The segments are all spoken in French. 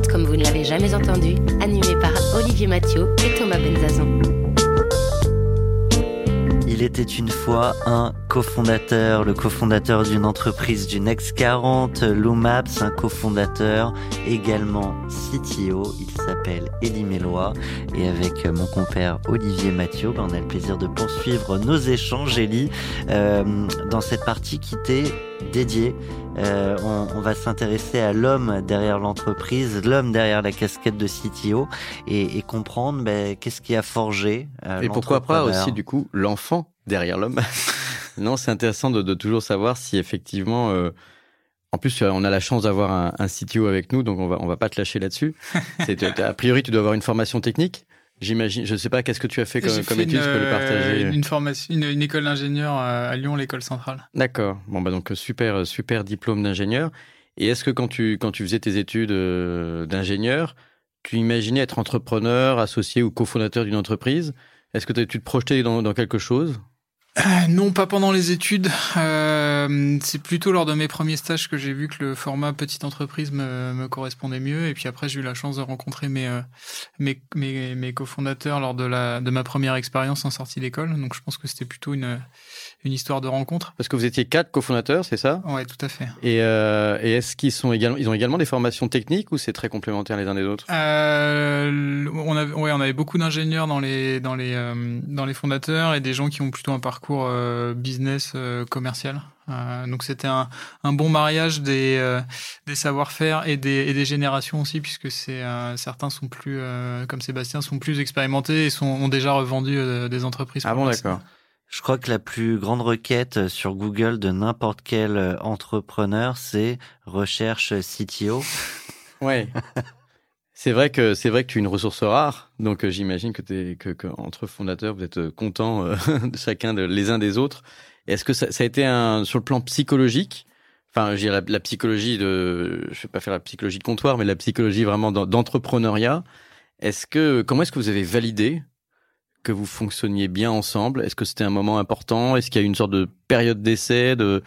Next 40 comme vous ne l'avez jamais entendu, animé par Olivier Mathieu et Thomas Benzazon. Il était une fois un cofondateur, le cofondateur d'une entreprise du Next 40, Loomaps, un cofondateur également CTO. Il s'appelle Elie Mélois et avec mon compère Olivier Mathieu, ben, on a le plaisir de poursuivre nos échanges, Elie, euh, dans cette partie qui t'est dédiée. Euh, on, on, va s'intéresser à l'homme derrière l'entreprise, l'homme derrière la casquette de CTO et, et comprendre ben, qu'est-ce qui a forgé. Euh, et pourquoi pas aussi du coup l'enfant derrière l'homme Non, c'est intéressant de, de, toujours savoir si effectivement. Euh, en plus, on a la chance d'avoir un, un, CTO avec nous, donc on va on va pas te lâcher là-dessus. a priori, tu dois avoir une formation technique. J'imagine, je ne sais pas, qu'est-ce que tu as fait comme, comme étude, tu peux le partager Une, formation, une, une école d'ingénieur à Lyon, l'école centrale. D'accord. Bon, bah donc super, super diplôme d'ingénieur. Et est-ce que quand tu, quand tu faisais tes études d'ingénieur, tu imaginais être entrepreneur, associé ou cofondateur d'une entreprise? Est-ce que tu te projetais dans, dans quelque chose? Euh, non, pas pendant les études. Euh, c'est plutôt lors de mes premiers stages que j'ai vu que le format petite entreprise me, correspondait mieux. Et puis après, j'ai eu la chance de rencontrer mes, euh, mes, mes, mes cofondateurs lors de, la, de ma première expérience en sortie d'école. Donc je pense que c'était plutôt une, une histoire de rencontre. Parce que vous étiez quatre cofondateurs, c'est ça? Ouais, tout à fait. Et, euh, et est-ce qu'ils sont également, ils ont également des formations techniques ou c'est très complémentaire les uns des autres? Euh, On avait, ouais, on avait beaucoup d'ingénieurs dans les, dans les, euh, dans les fondateurs et des gens qui ont plutôt un parcours euh, business euh, commercial. Euh, donc c'était un, un, bon mariage des, des savoir-faire et des, et des, générations aussi, puisque c'est certains sont plus, comme Sébastien, sont plus expérimentés et sont, ont déjà revendu des entreprises. Ah bon, d'accord. Je crois que la plus grande requête sur Google de n'importe quel entrepreneur, c'est recherche CTO. ouais. C'est vrai que c'est vrai que tu es une ressource rare, donc euh, j'imagine que, es, que, que, entre fondateurs vous êtes euh, contents euh, chacun de, les uns des autres. Est-ce que ça, ça, a été un sur le plan psychologique Enfin, je dirais la, psychologie de, je vais pas faire la psychologie de comptoir, mais la psychologie vraiment d'entrepreneuriat. Est-ce que comment est-ce que vous avez validé que vous fonctionniez bien ensemble? Est-ce que c'était un moment important? Est-ce qu'il y a eu une sorte de période d'essai de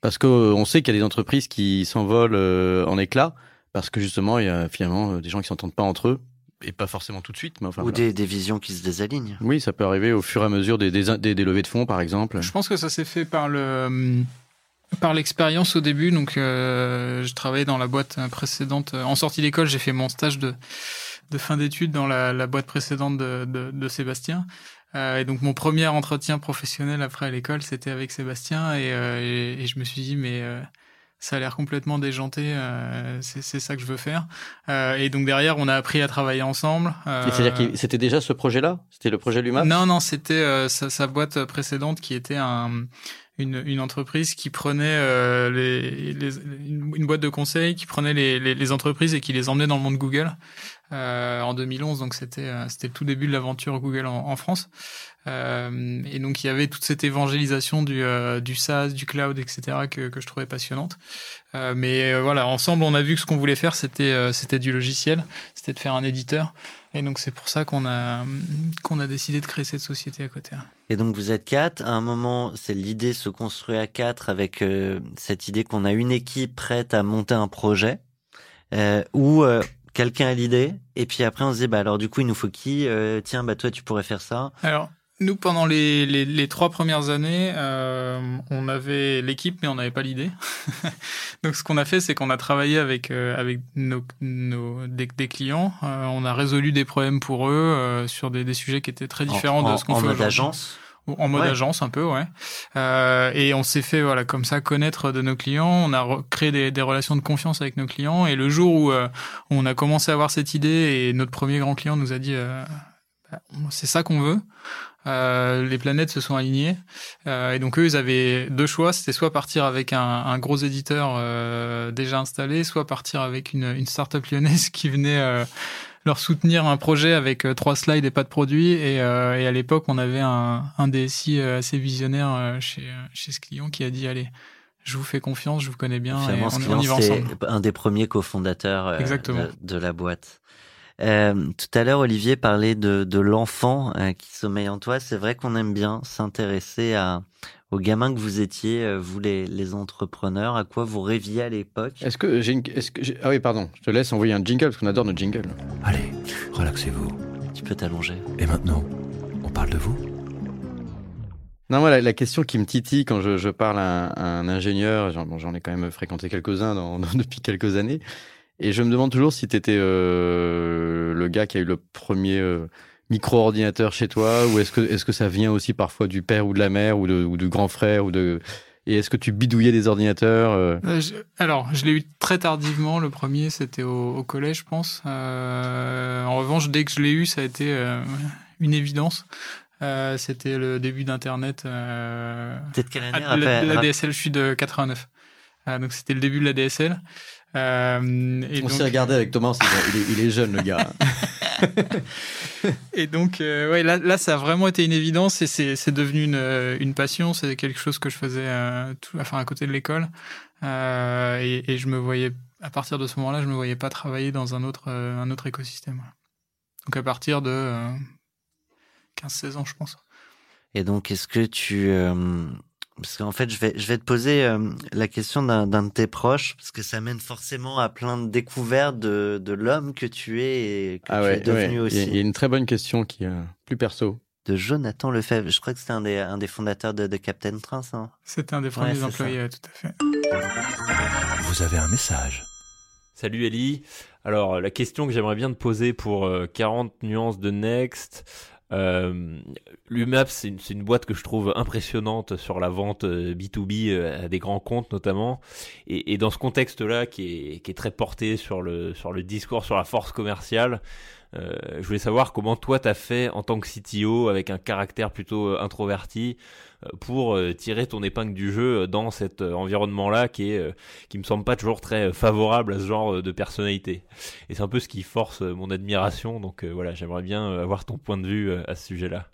parce que on sait qu'il y a des entreprises qui s'envolent en éclats parce que justement, il y a finalement euh, des gens qui s'entendent pas entre eux et pas forcément tout de suite. Mais enfin, Ou des, des, visions qui se désalignent. Oui, ça peut arriver au fur et à mesure des, des, des, des levées de fonds, par exemple. Je pense que ça s'est fait par le par l'expérience au début. Donc, euh, je travaillais dans la boîte précédente. En sortie d'école, j'ai fait mon stage de de fin d'études dans la, la, boîte précédente de, de, de Sébastien. Euh, et donc mon premier entretien professionnel après à l'école, c'était avec Sébastien, et, euh, et, et, je me suis dit mais euh, ça a l'air complètement déjanté, euh, c'est ça que je veux faire. Euh, et donc derrière, on a appris à travailler ensemble. Euh, C'est-à-dire que c'était déjà ce projet-là? C'était le projet Lumap Non, non, c'était euh, sa, sa, boîte précédente qui était un, une, une entreprise qui prenait euh, les, les, une boîte de conseil qui prenait les, les, les, entreprises et qui les emmenait dans le monde Google euh, en 2011. Donc c'était euh, c'était le tout début de l'aventure Google en, en France. Euh, et donc il y avait toute cette évangélisation du, euh, du SaaS, du cloud, etc. que, que je trouvais passionnante. Euh, mais voilà, ensemble on a vu que ce qu'on voulait faire c'était c'était du logiciel, c'était de faire un éditeur. Et donc c'est pour ça qu'on a qu'on a décidé de créer cette société à côté. Et donc vous êtes quatre. À un moment, c'est l'idée se construit à quatre avec cette idée qu'on a une équipe prête à monter un projet. Euh, où quelqu'un a l'idée et puis après on se dit bah alors du coup il nous faut qui? Euh, tiens bah toi tu pourrais faire ça alors nous, pendant les, les, les trois premières années, euh, on avait l'équipe, mais on n'avait pas l'idée. Donc, ce qu'on a fait, c'est qu'on a travaillé avec euh, avec nos, nos des, des clients. Euh, on a résolu des problèmes pour eux euh, sur des, des, sujets qui étaient très différents en, de ce qu'on fait. En mode agence? En mode ouais. agence un peu, ouais. Euh, et on s'est fait voilà comme ça connaître de nos clients. On a créé des, des, relations de confiance avec nos clients. Et le jour où euh, on a commencé à avoir cette idée et notre premier grand client nous a dit euh, bah, c'est ça qu'on veut. euh, les planètes se sont alignées. Euh, et donc eux, ils avaient deux choix. C'était soit partir avec un, un gros éditeur euh, déjà installé, soit partir avec une, une start-up lyonnaise qui venait euh, leur soutenir un projet avec euh, trois slides et pas de produit. Et, euh, et à l'époque, on avait un, un DSI euh, assez visionnaire chez, chez ce client qui a dit, allez, je vous fais confiance, je vous connais bien, et ce on, client, on y va c'est ensemble. un des premiers cofondateurs de la boîte. Euh, tout à l'heure, Olivier parlait de, de l'enfant euh, qui sommeille en toi. C'est vrai qu'on aime bien s'intéresser à, aux gamins que vous étiez, euh, vous les, les entrepreneurs, à quoi vous rêviez à l'époque? Est-ce que j'ai une... est-ce que j'ai- Ah oui, pardon. Je te laisse envoyer un jingle parce qu'on adore notre jingle. Allez, relaxez-vous. Tu peux t'allonger. Et maintenant, on parle de vous Non, moi, la, la question qui me titille quand je, je parle à un, à un ingénieur, j'en bon, j'en ai quand même fréquenté quelques-uns dans- dans- depuis quelques années, et je me demande toujours si tu étais le gars qui a eu le premier euh, micro-ordinateur chez toi, ou est-ce que, est que ça vient aussi parfois du père ou de la mère, ou, de, ou du grand frère, ou de... Et est-ce que tu bidouillais des ordinateurs euh, Euh, je- alors, je l'ai eu très tardivement. Le premier, c'était au, au collège, je pense. Euh, en revanche, dès que je l'ai eu, ça a été euh, une évidence. Euh, c'était le début d'Internet. Euh, Peut-être quelle année ah, la, la DSL, je suis de 89. Ah, donc, c'était le début de la DSL. Euh, et On donc, s'est regardé avec Thomas, il, est, il est jeune le gars. Et donc, euh, ouais, là, là, ça a vraiment été une évidence et c'est, devenu une, euh, une passion. C'est quelque chose que je faisais, euh, tout, enfin, à côté de l'école. Euh, et, et je me voyais, à partir de ce moment-là, je me voyais pas travailler dans un autre, euh, un autre écosystème. Donc, à partir de euh, 15-16 ans, je pense. Et donc, est-ce que tu... euh, parce qu'en fait, je vais, je vais te poser euh, la question d'un de tes proches, parce que ça mène forcément à plein de découvertes de, de l'homme que tu es et que ah tu ouais, es devenu ouais. Aussi. il y a une très bonne question qui est euh, plus perso. De Jonathan Lefebvre. Je crois que c'était un des, un des fondateurs de, de Captain Train, ça. C'était un des premiers employés, tout à fait. Vous avez un message. Salut Ellie. Alors, la question que j'aimerais bien te poser pour euh, 40 nuances de Next. Euh, L'UMAP, c'est une, une boîte que je trouve impressionnante sur la vente euh, B2B euh, à des grands comptes notamment. Et, et dans ce contexte-là, qui est, qui est très porté sur le, sur le discours, sur la force commerciale, euh, je voulais savoir comment toi t'as fait en tant que CTO avec un caractère plutôt euh, introverti euh, pour tirer ton épingle du jeu dans cet environnement-là qui est qui me semble pas toujours très favorable à ce genre de personnalité. Et c'est un peu ce qui force mon admiration. Donc voilà, j'aimerais bien avoir ton point de vue à ce sujet-là.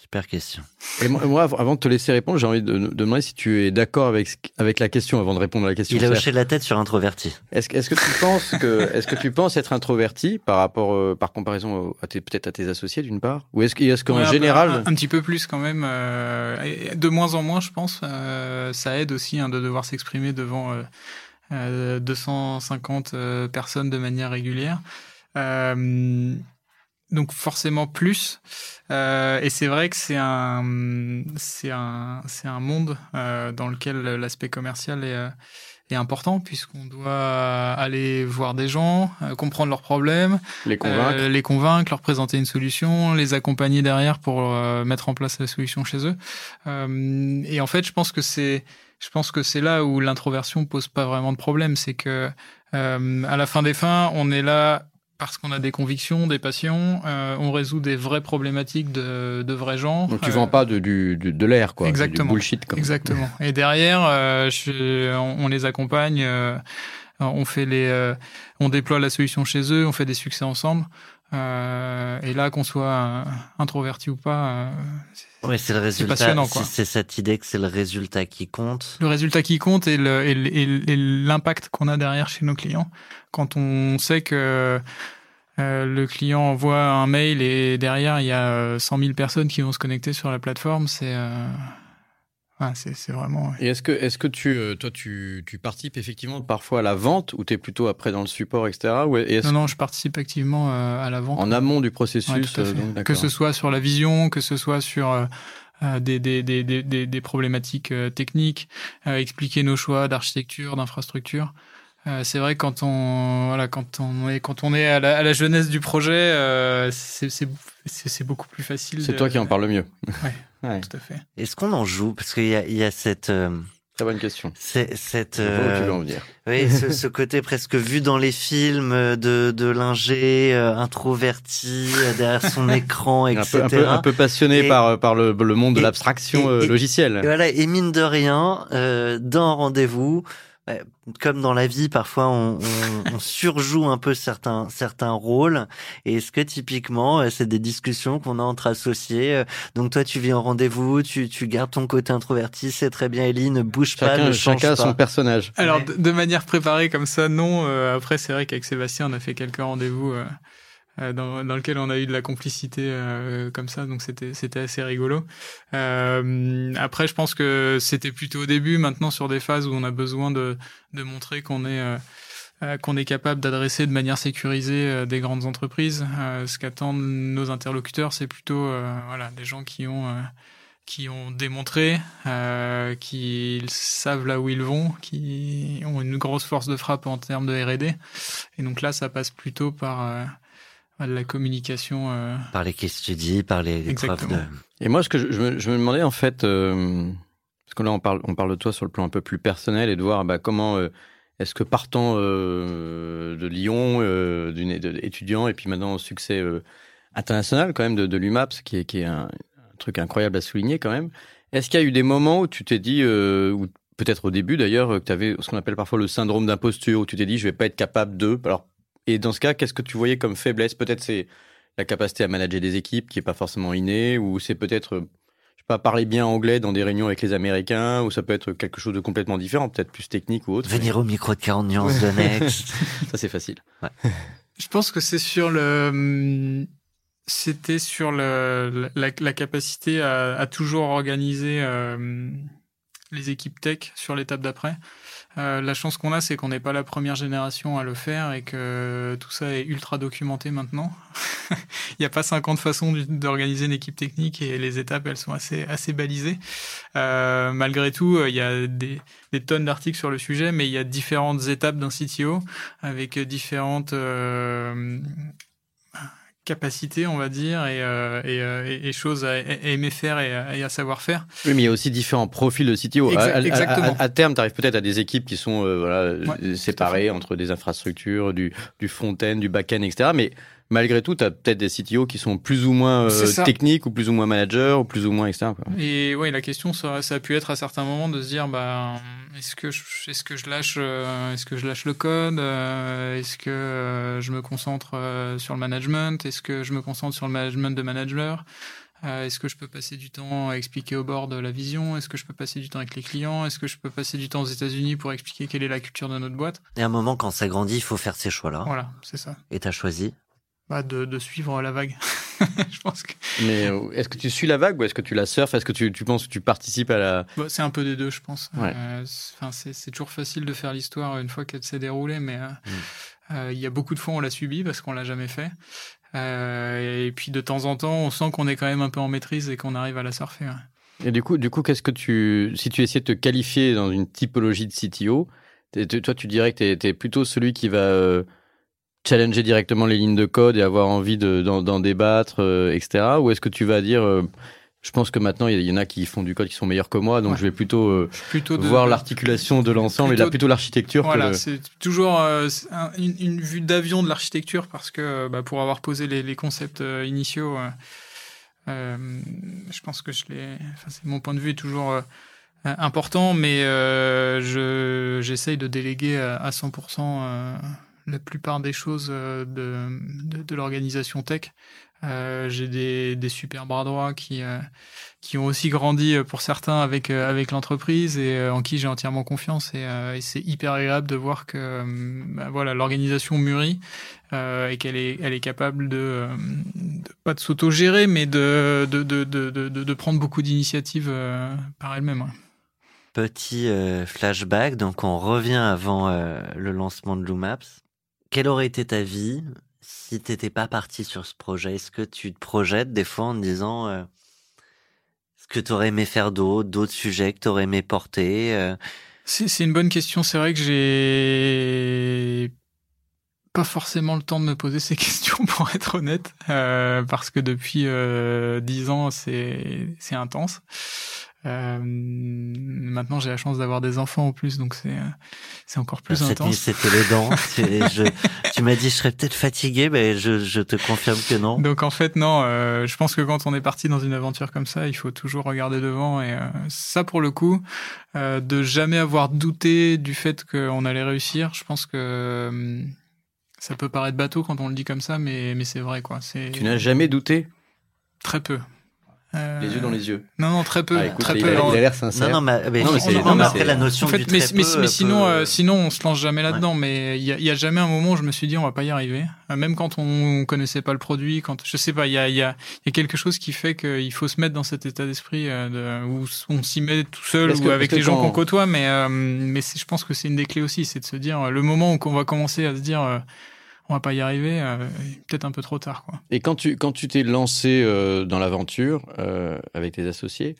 Super question. Et moi, moi, avant de te laisser répondre, j'ai envie de, de demander si tu es d'accord avec, avec la question avant de répondre à la question. Il a hoché la tête sur introverti. Est-ce, que tu penses que, est-ce que tu penses être introverti par rapport, euh, par comparaison au- à tes, peut-être à tes associés d'une part, ou est-ce, est-ce qu'en Ouais, général, un, un petit peu plus quand même. euh, de moins en moins, je pense. euh, ça aide aussi hein, de devoir s'exprimer devant euh, euh, 250 euh, personnes de manière régulière. Euh, donc forcément plus. Euh, et c'est vrai que c'est un, c'est un, c'est un monde euh, dans lequel l'aspect commercial est, euh, est important puisqu'on doit aller voir des gens, euh, comprendre leurs problèmes, les convaincre euh, les convaincre, leur présenter une solution, les accompagner derrière pour euh, mettre en place la solution chez eux. Euh, et en fait, je pense que c'est, je pense que c'est là où l'introversion pose pas vraiment de problème, c'est que euh, à la fin des fins, on est là parce qu'on a des convictions, des passions, euh, on résout des vraies problématiques de, de vrais gens. Donc tu Euh, vends pas de, du, de l'air, quoi. Exactement. Du bullshit, comme Exactement. Et derrière, euh, je- on, on les accompagne, euh, on fait les, euh, on déploie la solution chez eux, on fait des succès ensemble. Euh, et là, qu'on soit euh, introverti ou pas, euh, c'est- le résultat. passionnant. C'est cette idée que c'est le résultat qui compte. le résultat qui compte et l'impact qu'on a derrière chez nos clients. Quand on sait que euh, le client envoie un mail et derrière il y a euh, 100 000 personnes qui vont se connecter sur la plateforme, c'est euh, ouais, c'est c'est vraiment. Et est-ce que, est-ce que tu, euh, toi, tu, tu participes effectivement parfois à la vente ou tu es plutôt après dans le support, etc. Ou est-ce Non, non, je participe activement euh, à la vente. en amont du processus Ouais, euh, donc, que ce soit sur la vision, que ce soit sur euh, des, des, des, des, des, problématiques techniques, euh, expliquer nos choix d'architecture, d'infrastructure. Euh, c'est vrai quand on voilà quand on est quand on est à la, à la jeunesse du projet, euh, c'est c'est c'est c'est beaucoup plus facile. C'est de- toi qui en parles le mieux. Ouais. Ouais. Tout à fait. Est-ce qu'on en joue? Parce qu'il y a, il y a cette. euh, Très bonne question. C'est cette. Vois où tu euh, veux en venir. Oui, ce, ce côté presque vu dans les films de, de l'ingé euh, introverti euh, derrière son écran, Un etc. peu, un peu, un peu passionné Et- par, par le, le monde de l'abstraction et- euh, et- logicielle. Et voilà, et mine de rien, euh, dans rendez-vous, euh, comme dans la vie, parfois on, on, on surjoue un peu certains certains rôles. Et est-ce que typiquement, euh, c'est des discussions qu'on a entre associés euh, Donc toi, tu viens au rendez-vous, tu, tu gardes ton côté introverti, c'est très bien, Ellie, ne bouge pas, Chacun, ne change chacun a pas. son personnage. Alors, Ouais. de, de manière préparée comme ça, non. Euh, après, c'est vrai qu'avec Sébastien, on a fait quelques rendez-vous euh, dans, dans lesquels on a eu de la complicité euh, comme ça, donc c'était c'était assez rigolo. Euh, après, je pense que c'était plutôt au début. Maintenant, sur des phases où on a besoin de, de montrer qu'on est euh, euh, qu'on est capable d'adresser de manière sécurisée euh, des grandes entreprises. Euh, ce qu'attendent nos interlocuteurs, c'est plutôt euh, voilà des gens qui ont euh, qui ont démontré, euh, qui savent là où ils vont, qui ont une grosse force de frappe en termes de R&D. Et donc là, ça passe plutôt par euh, la communication. euh, Par les case studies, par les, les preuves de... Et moi, ce que je, je me, je me demandais en fait, euh, parce que là on parle, on parle de toi sur le plan un peu plus personnel et de voir bah, comment euh, est-ce que partant euh, de Lyon, euh, d'une étudiant et puis maintenant au succès euh, international quand même de, de l'UMAPS, qui est, qui est un, un truc incroyable à souligner quand même. Est-ce qu'il y a eu des moments où tu t'es dit, euh, ou peut-être au début d'ailleurs, que tu avais ce qu'on appelle parfois le syndrome d'imposture, où tu t'es dit je vais pas être capable de. Alors, et dans ce cas, qu'est-ce que tu voyais comme faiblesse? Peut-être c'est la capacité à manager des équipes qui est pas forcément innée, ou c'est peut-être, euh, je sais pas, parler bien anglais dans des réunions avec les Américains, ou ça peut être quelque chose de complètement différent, peut-être plus technique ou autre. Venir au micro de 40 nuances de Next. Ça c'est facile. Je pense que c'est sur le. C'était sur le, la, la capacité à, à toujours organiser euh, les équipes tech sur l'étape d'après. Euh, la chance qu'on a, c'est qu'on n'est pas la première génération à le faire et que tout ça est ultra documenté maintenant. Il n'y a pas 50 façons d'organiser une équipe technique et les étapes, elles sont assez, assez balisées. Euh, malgré tout, euh, il y a des, des tonnes d'articles sur le sujet, mais il y a différentes étapes d'un CTO avec différentes euh, capacités, on va dire, et, euh, et, euh, et- et choses à, à aimer faire et à, savoir faire. Oui, mais il y a aussi différents profils de CTO. Exactement. à- à terme, tu arrives peut-être à des équipes qui sont euh, voilà, Ouais, séparées entre des infrastructures, du, du front-end, du back-end, etc. Mais malgré tout, tu as peut-être des CTO qui sont plus ou moins euh, techniques, ou plus ou moins managers, ou plus ou moins, etc. quoi. Et ouais, la question, ça, ça a pu être à certains moments de se dire, bah, est-ce que je, est-ce que je lâche, euh, est-ce que je lâche le code, euh, est-ce que euh, je me concentre euh, sur le management, est-ce que je me concentre sur le management de manager, Euh, est-ce que je peux passer du temps à expliquer au board la vision, est-ce que je peux passer du temps avec les clients, est-ce que je peux passer du temps aux États-Unis pour expliquer quelle est la culture de notre boîte. Et à un moment, quand ça grandit, il faut faire ces choix-là. Voilà, c'est ça. Et t'as choisi. Bah, de, de suivre la vague. je pense que Mais euh, est-ce que tu suis la vague ou est-ce que tu la surfes? Est-ce que tu, tu penses que tu participes à la... Bah, c'est un peu des deux, je pense. Ouais. Euh, c'est- Enfin, c'est c'est toujours facile de faire l'histoire une fois qu'elle s'est déroulée, mais euh, euh, il y a beaucoup de fois on l'a subi parce qu'on l'a jamais fait. Euh, et puis de temps en temps, on sent qu'on est quand même un peu en maîtrise et qu'on arrive à la surfer. ouais. Et du coup, du coup qu'est-ce que tu... Si tu essayais de te qualifier dans une typologie de CTO, toi, tu dirais que tu es, plutôt celui qui va euh, challenger directement les lignes de code et avoir envie de- d'en débattre, euh, etc. Ou est-ce que tu vas dire... euh, je pense que maintenant, il y, en a qui font du code qui sont meilleurs que moi, donc Ouais. je vais plutôt euh, plutôt de, voir l'articulation de l'ensemble et là plutôt- l'architecture Voilà, le... c'est toujours un- une, une vue d'avion de l'architecture parce que bah, pour avoir posé les, les concepts initiaux, je pense que je l'ai. Enfin, c'est mon point de vue est toujours important, mais euh, je j'essaye de déléguer à, à 100% euh, la plupart des choses euh, de, de, l'organisation tech. Euh, J'ai des, des super bras droits qui euh, qui ont aussi grandi pour certains avec avec l'entreprise et en qui j'ai entièrement confiance et, c'est hyper agréable de voir que bah, voilà l'organisation mûrit et qu'elle est elle est capable de, pas de s'auto-gérer mais de de, de, de, prendre beaucoup d'initiatives par elle-même. Petit flashback, donc on revient avant le lancement de Loomaps. Quelle aurait été ta vie si t'étais pas parti sur ce projet? Est-ce que tu te projettes des fois en te disant euh, ce que t'aurais aimé faire d'autres, d'autres sujets que t'aurais aimé porter C'est une bonne question. C'est vrai que j'ai pas forcément le temps de me poser ces questions pour être honnête, euh, parce que depuis dix ans c'est intense. Euh, maintenant, j'ai la chance d'avoir des enfants en plus, donc c'est c'est encore plus Cette nuit, intense. c'était les dents. tu je- tu m'as dit, je serais peut-être fatigué, mais je, je te confirme que non. Donc en fait, non, euh, je pense que quand on est parti dans une aventure comme ça, il faut toujours regarder devant. Et euh, ça, pour le coup, euh, de jamais avoir douté du fait qu'on allait réussir, je pense que euh, ça peut paraître bateau quand on le dit comme ça, mais, mais c'est vrai, quoi. C'est Tu n'as jamais douté? Très peu. Euh, Les yeux dans les yeux. Non, non, très peu. Ah, écoute, très il, peu. a, il En- a l'air sincère. Non, non, mais, mais Non, mais on- c'est- on non, mais après la notion En fait, du mais, très mais, peu, mais euh, sinon, euh, sinon, on se lance jamais là-dedans. Mais il y a, il y a jamais un moment où je me suis dit, on va pas y arriver. Euh, Même quand on connaissait pas le produit, quand je sais pas, il y a, il y a, il y a quelque chose qui fait qu'il faut se mettre dans cet état d'esprit de, où on s'y met tout seul ou que- avec les gens qu'on côtoie. Mais, euh, mais je pense que c'est une des clés aussi, c'est de se dire, le moment où on va commencer à se dire, euh, on va pas y arriver, euh, peut-être un peu trop tard, quoi. Et quand tu quand tu t'es lancé euh, dans l'aventure euh, avec tes associés,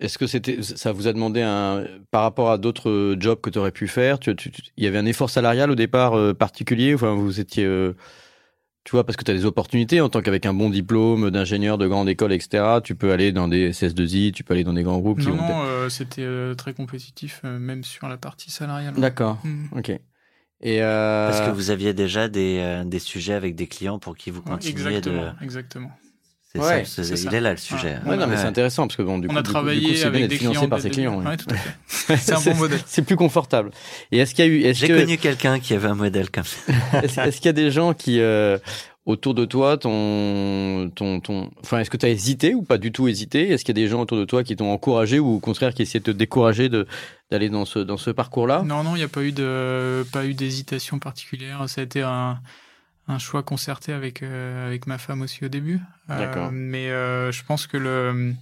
est-ce que c'était ça vous a demandé un par rapport à d'autres jobs que tu aurais pu faire, il y avait un effort salarial au départ particulier, enfin vous étiez tu vois parce que tu as des opportunités en tant qu'avec un bon diplôme d'ingénieur de grande école etc, tu peux aller dans des SS2I, tu peux aller dans des grands groupes qui Non, euh, c'était euh, très compétitif, euh, même sur la partie salariale. D'accord. Mm. OK. Et euh, Parce que vous aviez déjà des, euh, des sujets avec des clients pour qui vous exactement, de. exactement. C'est Ouais, ça, c'est- c'est il ça. est là le sujet. Ouais, non, mais c'est intéressant parce que bon, du coup, on a du coup- du coup, travaillé c'est bien avec d'être des financé clients par ses clients. début. ouais. Ouais, tout à fait. C'est un bon modèle. C'est plus confortable. Et est-ce qu'il y a eu, est-ce J'ai que, connu quelqu'un qui avait un modèle comme ça. est-ce, est-ce qu'il y a des gens qui euh, autour de toi, ton, ton, ton, enfin, est-ce que tu as hésité ou pas du tout hésité? Est-ce qu'il y a des gens autour de toi qui t'ont encouragé ou au contraire qui essaient de te décourager de d'aller dans ce dans ce parcours-là? Non, non, il n'y a pas eu de, pas eu d'hésitation particulière. Ça a été un, un choix concerté avec, euh, avec ma femme aussi au début. Euh, D'accord. mais euh, je pense que le,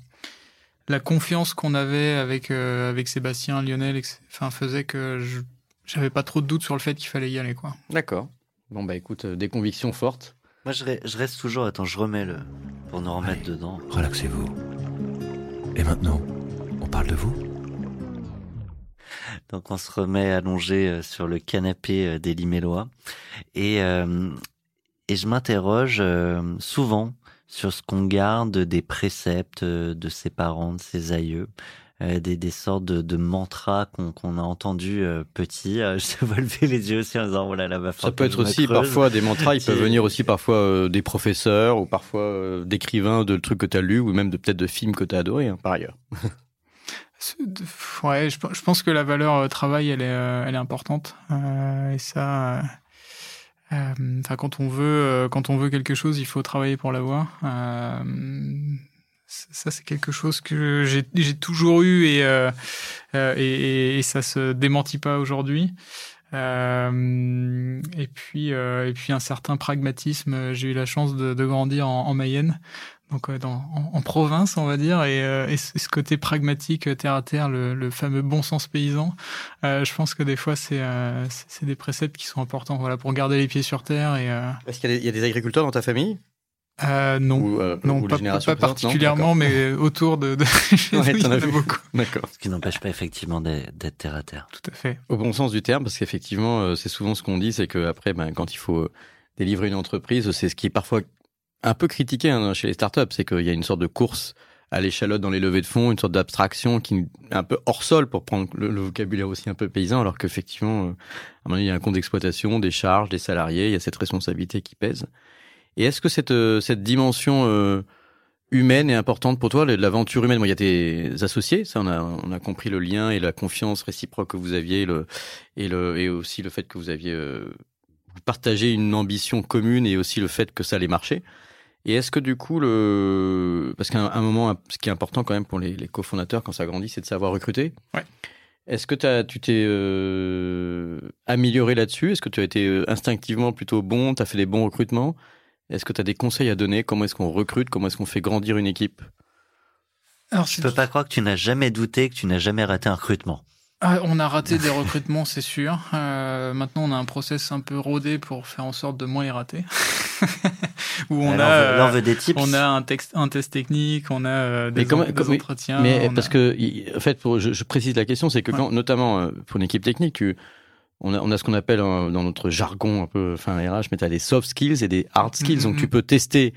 la confiance qu'on avait avec, avec Sébastien, Lionel, enfin, faisait que je, j'avais pas trop de doutes sur le fait qu'il fallait y aller, quoi. D'accord. Bon bah écoute, des convictions fortes. Moi, je, re- je reste toujours. Attends, je remets le. Pour nous remettre dedans. Relaxez-vous. Et maintenant, on parle de vous Donc, on se remet allongé euh, sur le canapé euh, des Limélois. Et, euh, et je m'interroge souvent sur ce qu'on garde des préceptes de ses parents, de ses aïeux. Euh, des, des sortes de, de mantras qu'on qu'on a entendus euh, petits. Euh, je te vois lever les yeux aussi en disant, voilà, là, va Ça peut être aussi creuse. parfois des mantras, ils peuvent venir aussi parfois euh, des professeurs ou parfois euh, d'écrivains de trucs que tu as lus ou même de peut-être de films que tu as adorés hein, par ailleurs. Ouais, je, je pense que la valeur euh, travail, elle est, euh, elle est importante. Euh, et ça, euh, euh, enfin, quand on veut, euh, quand on veut quelque chose, il faut travailler pour l'avoir. Euh, ça, c'est quelque chose que j'ai toujours eu et, euh, euh, et, et, ça se démentit pas aujourd'hui. Euh, et puis, euh, et puis un certain pragmatisme. J'ai eu la chance de, de grandir en, en Mayenne donc euh, dans, en, en province, on va dire, et, euh, et ce côté pragmatique, euh, terre à terre, le, le fameux bon sens paysan, euh, je pense que des fois, c'est euh, des préceptes qui sont importants voilà, pour garder les pieds sur terre. Et, euh, Est-ce qu'il y a des agriculteurs dans ta famille? Euh, non, ou, euh, non ou pas, particulièrement, mais autour de... de... chez nous, Ouais, il y en a vu. beaucoup. D'accord. Ce qui n'empêche pas effectivement d'être terre à terre. Tout à fait. Au bon sens du terme, parce qu'effectivement, euh, c'est souvent ce qu'on dit, c'est que après, ben, quand il faut euh, délivrer une entreprise, c'est ce qui est parfois un peu critiqué hein, chez les startups, c'est qu'il y a une sorte de course à l'échalote dans les levées de fonds, une sorte d'abstraction qui est un peu hors sol pour prendre le, le vocabulaire aussi un peu paysan, alors qu'effectivement, euh, à un moment donné, il y a un compte d'exploitation, des charges, des salariés, il y a cette responsabilité qui pèse. Et est-ce que cette, euh, cette dimension euh, humaine est importante pour toi, l'aventure humaine? Moi, il y a tes associés, ça, on a, on a compris le lien et la confiance réciproque que vous aviez, le, et, le, et aussi le fait que vous aviez euh, partagé une ambition commune et aussi le fait que ça allait marcher. Et est-ce que du coup, le... parce qu'à un moment, ce qui est important quand même pour les, les cofondateurs quand ça grandit, c'est de savoir recruter. Ouais. Est-ce que t'as- tu t'es euh, amélioré là-dessus? Est-ce que tu as été instinctivement plutôt bon? Tu as fait des bons recrutements? Est-ce que tu as des conseils à donner? Comment est-ce qu'on recrute? Comment est-ce qu'on fait grandir une équipe? Alors, Je c'est- peux pas croire que tu n'as jamais douté, que tu n'as jamais raté un recrutement. Ah, on a raté des recrutements, c'est sûr. Euh, maintenant, on a un process un peu rodé pour faire en sorte de moins les rater. Où on a, on veut, là, on veut des tips. on a un, texte, un test technique, on a euh, des, Mais comment- en- des comment- entretiens. Mais parce a- que, en fait, pour, je, je précise la question, c'est que Ouais. quand, notamment euh, pour une équipe technique, tu, on, a, on a ce qu'on appelle dans notre jargon un peu fin RH, mais tu as des soft skills et des hard skills. Mhm. Donc tu peux tester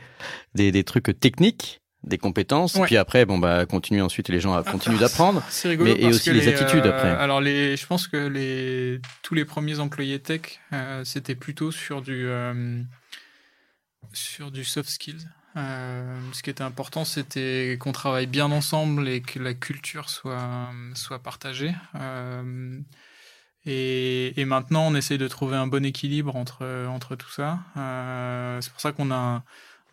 des, des trucs techniques des compétences, Ouais. puis après, bon bah, continuer ensuite et les gens continuent d'apprendre. C'est rigolo. Mais- et parce aussi que les attitudes, après. Alors les, je pense que les tous les premiers employés tech, euh, c'était plutôt sur du euh, sur du soft skills. Euh, ce qui était important, c'était qu'on travaille bien ensemble et que la culture soit soit partagée. Et, et maintenant, on essaye de trouver un bon équilibre entre entre tout ça. Euh, c'est pour ça qu'on a un,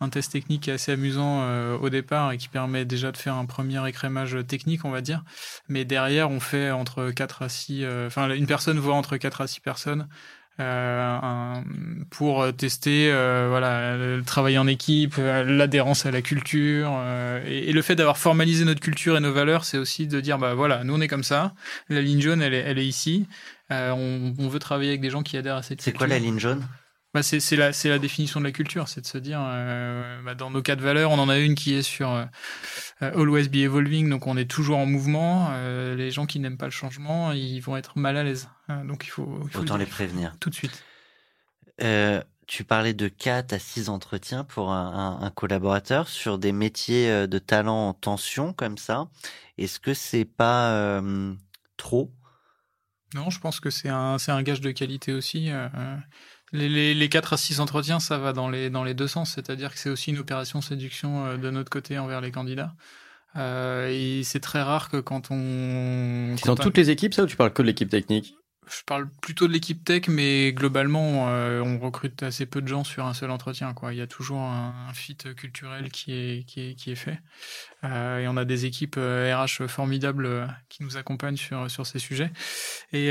un test technique qui est assez amusant euh, au départ et qui permet déjà de faire un premier écrémage technique, on va dire. Mais derrière, on fait entre 4 à 6... euh, Enfin, une personne voit entre 4 à 6 personnes euh, pour tester euh, voilà, le travail en équipe, l'adhérence à la culture. et, et le fait d'avoir formalisé notre culture et nos valeurs, c'est aussi de dire, bah voilà, nous on est comme ça, la ligne jaune, elle est, elle est ici. Euh, on, on veut travailler avec des gens qui adhèrent à cette C'est culture. quoi la ligne jaune? Bah, c'est c'est la, c'est la définition de la culture, c'est de se dire, euh, bah, dans nos quatre valeurs, on en a une qui est sur euh, always be evolving, donc on est toujours en mouvement. Euh, les gens qui n'aiment pas le changement, ils vont être mal à l'aise. Donc il faut, il faut le Autant les prévenir. tout de suite. Tu parlais de 4 à 6 entretiens pour un, un- un collaborateur sur des métiers de talent en tension comme ça. Est-ce que c'est pas trop? Non, je pense que c'est un, c'est un gage de qualité aussi. euh, euh, les, les, les 4 à 6 entretiens, ça va dans les, dans les deux sens, c'est-à-dire que c'est aussi une opération séduction euh, de notre côté envers les candidats. Euh, et c'est très rare que quand on... C'est dans toutes les équipes, ça, ou tu parles que de l'équipe technique? Je parle plutôt de l'équipe tech, mais globalement, euh, on recrute assez peu de gens sur un seul entretien. Il y a toujours un, fit culturel qui est, fait. Euh, et on a des équipes RH formidables euh, qui nous accompagnent sur, ces sujets. Et,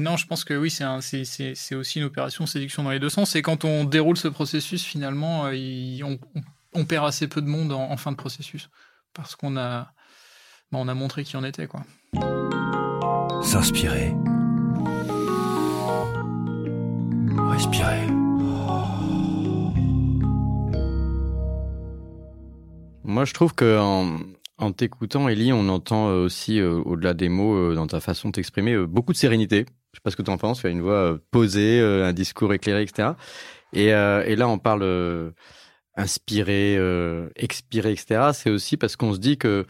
non, je pense que oui, c'est aussi une opération séduction dans les deux sens. Et quand on déroule ce processus, finalement, on, perd assez peu de monde en, fin de processus. Parce qu'on a, a montré qui on était. S'inspirer. Respirer. Moi, je trouve que en, en t'écoutant, Ellie, on entend euh, aussi, euh, au-delà des mots, euh, dans ta façon de t'exprimer, beaucoup de sérénité. Je sais pas ce que tu en penses. Tu as une voix posée, un discours éclairé, etc. Et, et là, on parle inspiré, expiré, etc. C'est aussi parce qu'on se dit que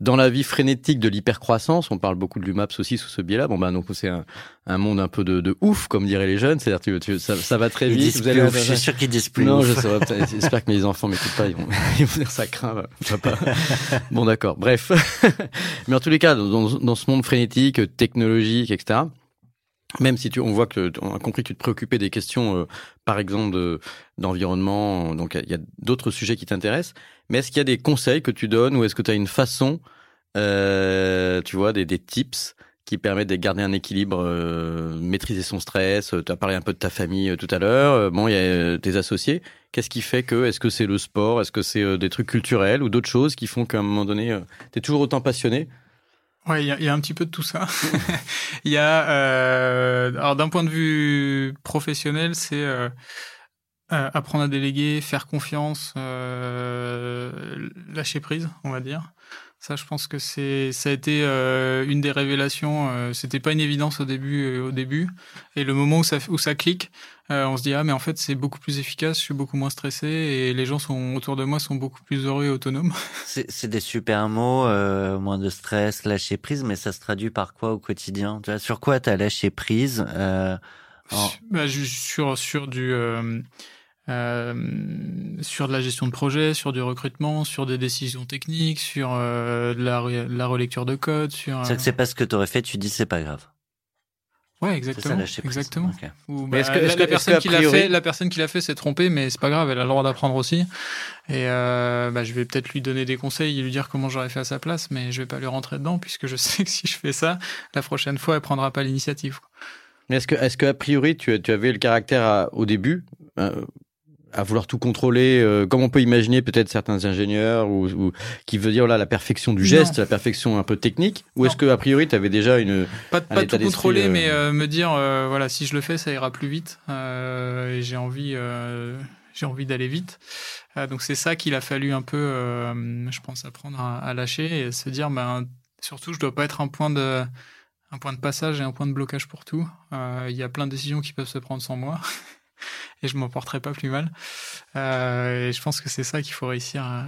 dans la vie frénétique de l'hypercroissance, on parle beaucoup de l'UMAPS aussi sous ce biais-là. Bon, bah, donc c'est un, un monde un peu de, de ouf, comme diraient les jeunes. C'est-à-dire, tu, tu, ça, ça va très Ils vite. disent vous plus allez- ouf, je suis sûr qu'ils disent plus non, J'espère que mes enfants m'écoutent pas. Ils vont, ils vont dire ça craint. Bon, d'accord. Bref. Mais en tous les cas, dans, dans ce monde frénétique, technologique, etc. Même si tu, on voit que, on a compris que tu te préoccupais des questions, euh, par exemple, de- d'environnement. Donc, il y a d'autres sujets qui t'intéressent. Mais est-ce qu'il y a des conseils que tu donnes ou est-ce que tu as une façon, euh, tu vois, des, tips qui permettent de garder un équilibre, euh, maîtriser son stress. Tu as parlé un peu de ta famille euh, tout à l'heure. Euh, Bon, il y a euh, tes associés. Qu'est-ce qui fait que, est-ce que c'est le sport, est-ce que c'est euh, des trucs culturels ou d'autres choses qui font qu'à un moment donné, tu es toujours autant passionné? Ouais, il y, a- un petit peu de tout ça. Il y a, euh, alors d'un point de vue professionnel, c'est euh, euh, apprendre à déléguer, faire confiance, euh, lâcher prise, on va dire. Ça, je pense que c'est, ça a été euh, une des révélations. Euh, c'était pas une évidence au début, euh, au début. Et le moment où ça, où ça clique, euh, on se dit ah mais en fait c'est beaucoup plus efficace, je suis beaucoup moins stressé et les gens sont autour de moi sont beaucoup plus heureux et autonomes. C'est c'est des super mots, euh, moins de stress, lâcher prise, mais ça se traduit par quoi au quotidien? Tu vois, Sur quoi t'as lâché prise euh, Bah, sur sur du euh, sur de la gestion de projet, sur du recrutement, sur des décisions techniques, sur euh, de la, re- de la relecture de code, sur C'est euh, que c'est pas ce que t'aurais fait, tu dis c'est pas grave. ouais ça exactement exactement. Ok. Ou, Mais bah, est-ce que- la, personne qui l'a priori- fait, la personne qui l'a fait s'est trompée, mais c'est pas grave, elle a le droit d'apprendre aussi. Et euh, bah, je vais peut-être lui donner des conseils et lui dire comment j'aurais fait à sa place, mais je vais pas lui rentrer dedans puisque je sais que si je fais ça, la prochaine fois, elle prendra pas l'initiative. Mais Est-ce que, est-ce que a priori, tu, tu avais le caractère à- au début euh, à vouloir tout contrôler, euh, comme on peut imaginer peut-être certains ingénieurs ou, ou qui veut dire là la perfection du geste, la perfection un peu technique, ou est-ce que a priori tu avais déjà une Pas, Un pas tout contrôler, euh, mais euh, me dire, euh, voilà, si je le fais, ça ira plus vite. euh, et j'ai envie, euh, j'ai envie d'aller vite. Euh, donc c'est ça qu'il a fallu un peu, euh, je pense, apprendre à, à lâcher et se dire, ben, surtout, je dois pas être un point de, un point de passage et un point de blocage pour tout. Euh, Il y a plein de décisions qui peuvent se prendre sans moi. Et je m'en porterai pas plus mal. Euh, et je pense que c'est ça qu'il faut réussir à,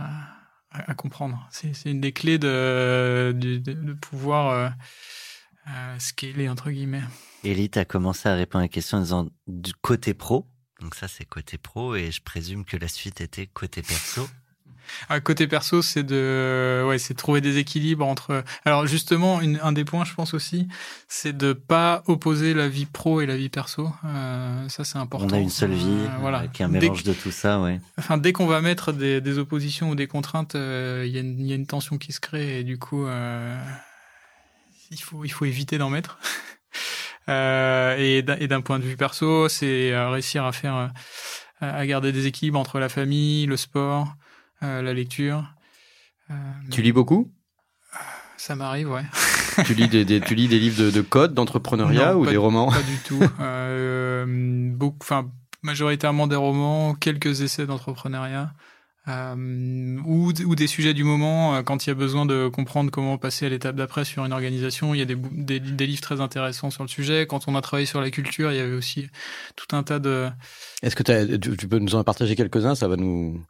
à, comprendre. C'est une des clés de, de, pouvoir euh, euh, scaler entre guillemets. Elite a commencé à répondre à la question en disant du côté pro. Donc ça c'est côté pro et je présume que la suite était côté perso. À côté perso, c'est de, ouais, c'est de trouver des équilibres entre. Alors justement, une, un des points, je pense aussi, c'est de pas opposer la vie pro et la vie perso. Euh, ça, c'est important. On a une seule vie, Euh, voilà, est un mélange de tout ça, ouais. Enfin, dès qu'on va mettre des, des oppositions ou des contraintes, euh, il y, a une- il y a une tension qui se crée et du coup, euh, il faut il faut éviter d'en mettre. Euh, et d'un point de vue perso, c'est euh, réussir à faire euh, à garder des équilibres entre la famille, le sport, euh, la lecture. Euh, Tu lis beaucoup? Ça m'arrive, ouais. tu, lis des, des- tu lis des livres de, de code, d'entrepreneuriat ou des romans? Pas du tout. Euh, enfin, majoritairement des romans, quelques essais d'entrepreneuriat. Euh, ou, ou des sujets du moment euh, quand il y a besoin de comprendre comment passer à l'étape d'après sur une organisation il y a des, des, des livres très intéressants sur le sujet quand on a travaillé sur la culture il y avait aussi tout un tas de Est-ce que tu peux nous en partager quelques-uns? Ça va nous.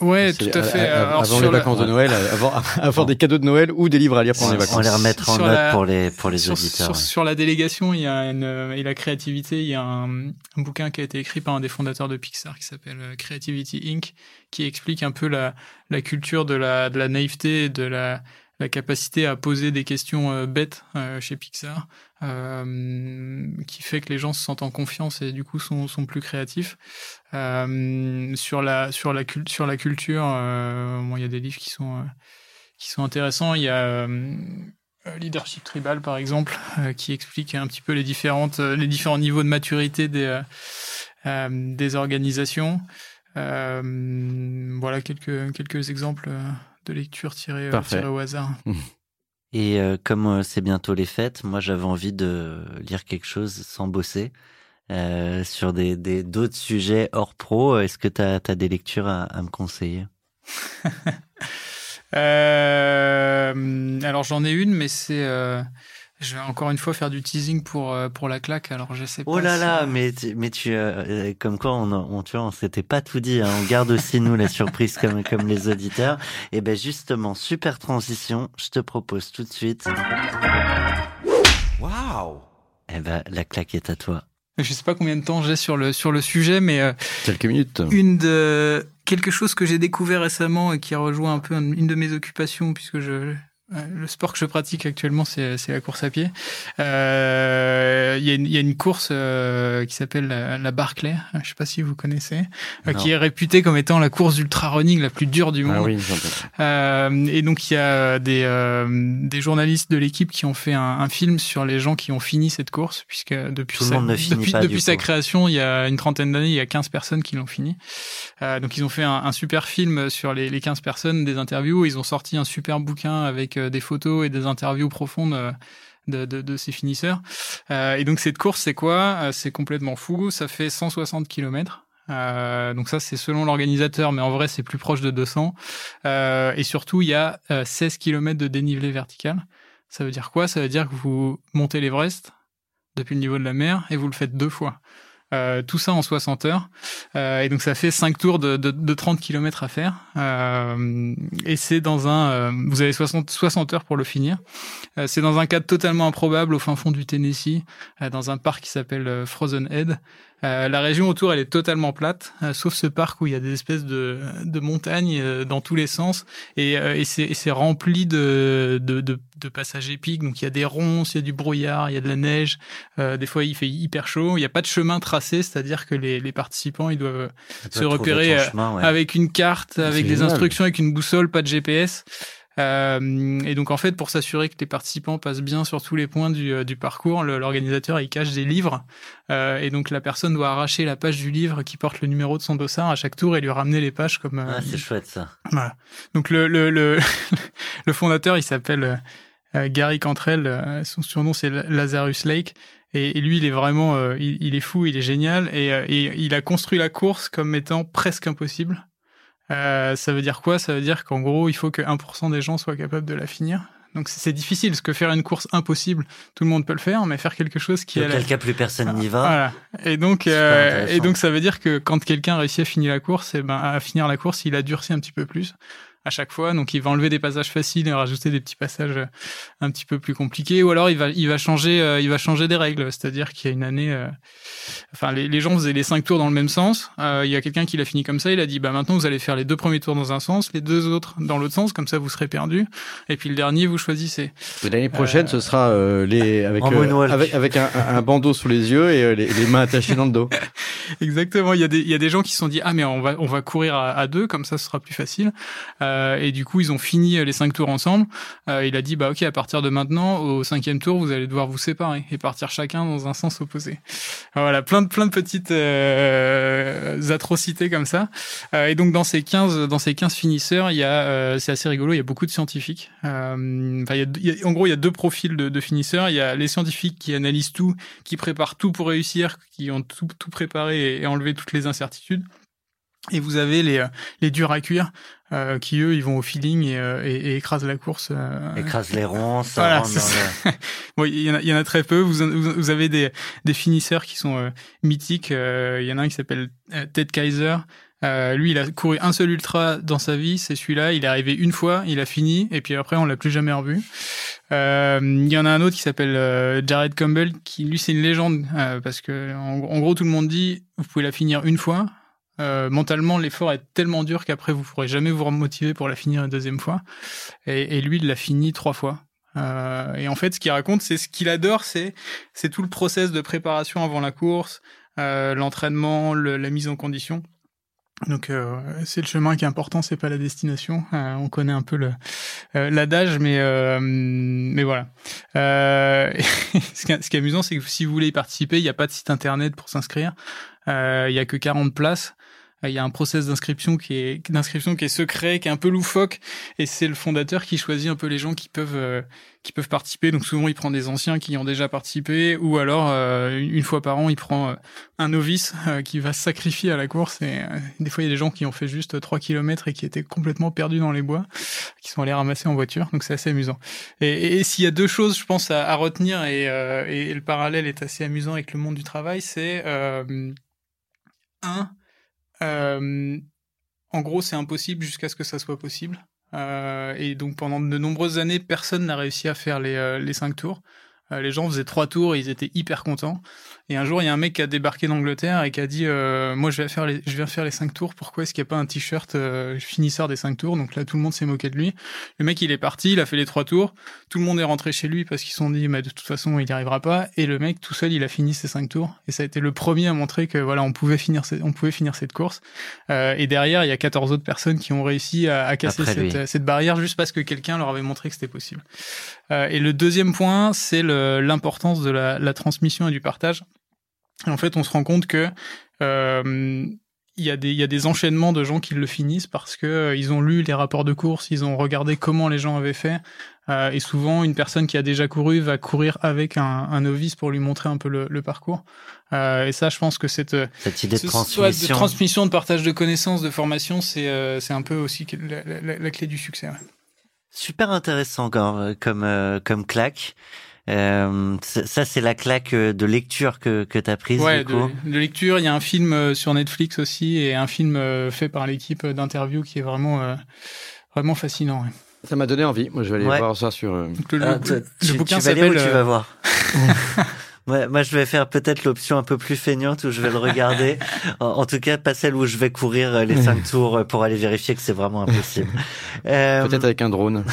Ouais tout à fait Alors, avant les la- vacances de Noël, avant, avant des cadeaux de Noël ou des livres à lire pendant On, les on vacances. les remettra en note la- pour les, pour les sur, auditeurs. sur, ouais. sur la délégation, il y a une, euh, et la créativité, il y a un, un bouquin qui a été écrit par un des fondateurs de Pixar qui s'appelle euh, Creativity Inc., qui explique un peu la, la culture de la, de la naïveté et de la, la capacité à poser des questions euh, bêtes euh, chez Pixar, euh, qui fait que les gens se sentent en confiance et du coup sont, sont plus créatifs. Euh, sur la sur la sur la culture, euh, bon, il y a des livres qui sont euh, qui sont intéressants. Il y a euh, euh, Leadership Tribal, par exemple, euh, qui explique un petit peu les différentes euh, les différents niveaux de maturité des euh, euh, des organisations. Euh, voilà quelques quelques exemples euh, de lecture tirés, euh, Parfait. tirés au hasard. Et euh, comme euh, c'est bientôt les fêtes, moi j'avais envie de lire quelque chose sans bosser euh, sur des des- d'autres sujets hors pro. Est-ce que tu as, des lectures à, à me conseiller? Euh, alors j'en ai une, mais c'est euh, je vais encore une fois faire du teasing pour pour la claque. Alors je sais pas. Oh là si- là, mais tu- mais tu comme quoi on on tu vois on s'était pas tout dit. Hein. On garde aussi nous la surprise comme comme les auditeurs. Et ben justement super transition. Je te propose tout de suite. Waouh Eh ben la claque est à toi. Je sais pas combien de temps j'ai sur le sur le sujet, mais euh, Quelques minutes. une de quelque chose que j'ai découvert récemment et qui a rejoint un peu une de mes occupations puisque je le sport que je pratique actuellement c'est la course à pied. Euh, Il y a une il y a une course euh, qui s'appelle la, la Barclay. Je sais pas si vous connaissez, euh, qui est réputée comme étant la course d'ultra running la plus dure du monde. Ah oui. Euh, et donc il y a des, euh, des journalistes de l'équipe qui ont fait un, un film sur les gens qui ont fini cette course, puisque depuis, Tout sa, ne depuis, sa création, il y a une trentaine d'années, il y a 15 personnes qui l'ont fini. Euh, donc ils ont fait un, un super film sur les, les 15 personnes, des interviews. Ils ont sorti un super bouquin avec euh, des photos et des interviews profondes. euh, de, de, de ces finisseurs. Euh, et donc cette course, c'est quoi? Euh, C'est complètement fou. Ça fait 160 kilomètres. Euh, donc ça, c'est selon l'organisateur, mais en vrai, c'est plus proche de 200. Euh, et surtout, il y a euh, 16 km de dénivelé vertical. Ça veut dire quoi? Ça veut dire que vous montez l'Everest depuis le niveau de la mer et vous le faites deux fois. Euh, tout ça en 60 heures. Euh, et donc ça fait 5 tours de, de, de 30 km à faire. Euh, et c'est dans un... euh, vous avez 60, 60 heures pour le finir. Euh, c'est dans un cadre totalement improbable au fin fond du Tennessee, euh, dans un parc qui s'appelle Frozen Head. Euh, la région autour, elle est totalement plate, euh, sauf ce parc où il y a des espèces de, de montagnes euh, dans tous les sens. Et, euh, et c'est rempli de, de, de, de passages épiques. Donc il y a des ronces, il y a du brouillard, il y a de la neige. Euh, des fois, il fait hyper chaud. Il n'y a pas de chemin tracé, c'est-à-dire que les, les participants, ils doivent Se repérer, ton chemin, ouais. avec une carte, avec des instructions, avec une boussole, pas de GPS. Euh, et donc en fait, pour s'assurer que les participants passent bien sur tous les points du, euh, du parcours, l'organisateur il cache des livres Euh, et donc la personne doit arracher la page du livre qui porte le numéro de son dossard à chaque tour et lui ramener les pages comme. euh, Ah, c'est chouette ça. voilà. Donc le le le, le fondateur, il s'appelle euh, Gary Cantrell. son surnom c'est Lazarus Lake. Et, et lui, il est vraiment, il, il est fou, il est génial, et, et il a construit la course comme étant presque impossible. Euh, ça veut dire quoi? Ça veut dire qu'en gros, il faut que 1% des gens soient capables de la finir. Donc c'est difficile, parce que faire une course impossible, tout le monde peut le faire, mais faire quelque chose qui... Auquel cas plus personne n'y va. Voilà. Et donc, euh, et donc ça veut dire que quand quelqu'un réussit à finir la course, et ben à finir la course, il a durci un petit peu plus à chaque fois. Donc il va enlever des passages faciles et rajouter des petits passages euh, un petit peu plus compliqués. Ou alors il va il va changer euh, il va changer des règles. C'est-à-dire qu'il y a une année, euh, enfin les, les gens faisaient les cinq tours dans le même sens. Euh, il y a quelqu'un qui l'a fini comme ça. Il a dit bah maintenant vous allez faire les deux premiers tours dans un sens, les deux autres dans l'autre sens. Comme ça vous serez perdu. Et puis le dernier vous choisissez. L'année prochaine, ce sera euh, les avec euh, avec, avec un, un- un bandeau sous les yeux et euh, les, les mains attachées dans le dos. Exactement. Il y a des il y a des gens qui se sont dit ah mais on va on va courir à, à deux comme ça ce sera plus facile. Euh, et du coup ils ont fini les cinq tours ensemble. Euh, il a dit bah ok à partir de maintenant au cinquième tour vous allez devoir vous séparer et partir chacun dans un sens opposé. Voilà plein de plein de petites euh, atrocités comme ça. Euh, et donc dans ces 15 dans ces 15 finisseurs il y a euh, c'est assez rigolo il y a beaucoup de scientifiques. Euh, Enfin y a, y a- en gros il y a deux profils de, de finisseurs. Il y a les scientifiques qui analysent tout, qui préparent tout pour réussir, qui ont tout, tout préparé et, enlevé toutes les incertitudes. Et vous avez les, euh, les durs à cuire euh, qui, eux, ils vont au feeling et, euh, et, et écrasent la course. euh. Écrase les ronds, ça Voilà, dans le- Bon, il y, en a, il y en a très peu. Vous, vous vous avez des, des finisseurs qui sont euh, mythiques. Euh, Il y en a un qui s'appelle Ted Kaiser. Euh, lui, il a couru un seul ultra dans sa vie, c'est celui-là. Il est arrivé une fois, il a fini, et puis après, on l'a plus jamais revu. Euh, Il y en a un autre qui s'appelle euh, Jared Campbell, qui lui, c'est une légende, euh, parce que en, en gros, tout le monde dit, vous pouvez la finir une fois. Euh, mentalement, l'effort est tellement dur qu'après, vous pourrez jamais vous remotiver pour la finir une deuxième fois. Et, et lui, il l'a fini trois fois. Euh, et en fait, ce qu'il raconte, c'est ce qu'il adore, c'est tout le process de préparation avant la course, euh, l'entraînement, le- la mise en condition. Donc euh, c'est le chemin qui est important, c'est pas la destination. Euh, on connaît un peu le euh, l'adage, mais euh, mais voilà. Euh, ce, qui est, ce qui est amusant, c'est que si vous voulez y participer, il n'y a pas de site internet pour s'inscrire. Il y a que 40 places. Euh, Il y a un process d'inscription qui est d'inscription qui est secret, qui est un peu loufoque, et c'est le fondateur qui choisit un peu les gens qui peuvent euh, qui peuvent participer. Donc souvent il prend des anciens qui ont déjà participé, ou alors euh, une fois par an il prend euh, un novice euh, qui va sacrifier à la course. Et des fois il y a des gens qui ont fait juste 3 kilomètres et qui étaient complètement perdus dans les bois, qui sont allés ramasser en voiture. Donc c'est assez amusant. Et, s'il y a deux choses, je pense à, à retenir, et, et le parallèle est assez amusant avec le monde du travail, c'est un en gros, c'est impossible jusqu'à ce que ça soit possible. Euh, et donc pendant de nombreuses années, personne n'a réussi à faire les, euh, les cinq tours. Euh, les gens faisaient trois tours et ils étaient hyper contents. Et un jour, il y a un mec qui a débarqué d'Angleterre et qui a dit euh, Moi, je vais faire les, je vais faire les cinq tours. Pourquoi est-ce qu'il n'y a pas un t-shirt euh, finisseur des cinq tours? Donc là, tout le monde s'est moqué de lui. Le mec, il est parti, il a fait les trois tours. Tout le monde est rentré chez lui parce qu'ils se sont dit Mais de toute façon, il n'y arrivera pas. Et le mec, tout seul, il a fini ses cinq tours. Et ça a été le premier à montrer que voilà, on pouvait finir, on pouvait finir cette course. Euh, et derrière, il y a 14 autres personnes qui ont réussi à, à casser cette, cette barrière juste parce que quelqu'un leur avait montré que c'était possible. Euh, et le deuxième point, c'est le- l'importance de la, la transmission et du partage. Et en fait, on se rend compte que euh, il y, a des, il y a des enchaînements de gens qui le finissent parce que euh, ils ont lu les rapports de course, ils ont regardé comment les gens avaient fait. Euh, et souvent, une personne qui a déjà couru va courir avec un, un novice pour lui montrer un peu le, le parcours. Euh, et ça, je pense que cette, Cette idée de transmission. de transmission, de partage de connaissances, de formation, c'est euh, c'est un peu aussi la, la- la clé du succès. ouais. Super intéressant comme, comme, euh, comme claque. Euh, ça, c'est la claque euh, de lecture que, que tu as prise. Ouais, du coup. de, de lecture. Il y a un film euh, sur Netflix aussi et un film fait par l'équipe d'interview qui est vraiment, euh, vraiment fascinant. ouais. Ça m'a donné envie. Moi, je vais aller Ouais. voir ça sur. euh, Donc, le, Ah, le- toi, le tu, bouquin tu vas aller où tu vas voir? Ouais, moi, je vais faire peut-être l'option un peu plus feignante où je vais le regarder. en, en tout cas, pas celle où je vais courir les cinq tours pour aller vérifier que c'est vraiment impossible. Euh, Peut-être avec un drone.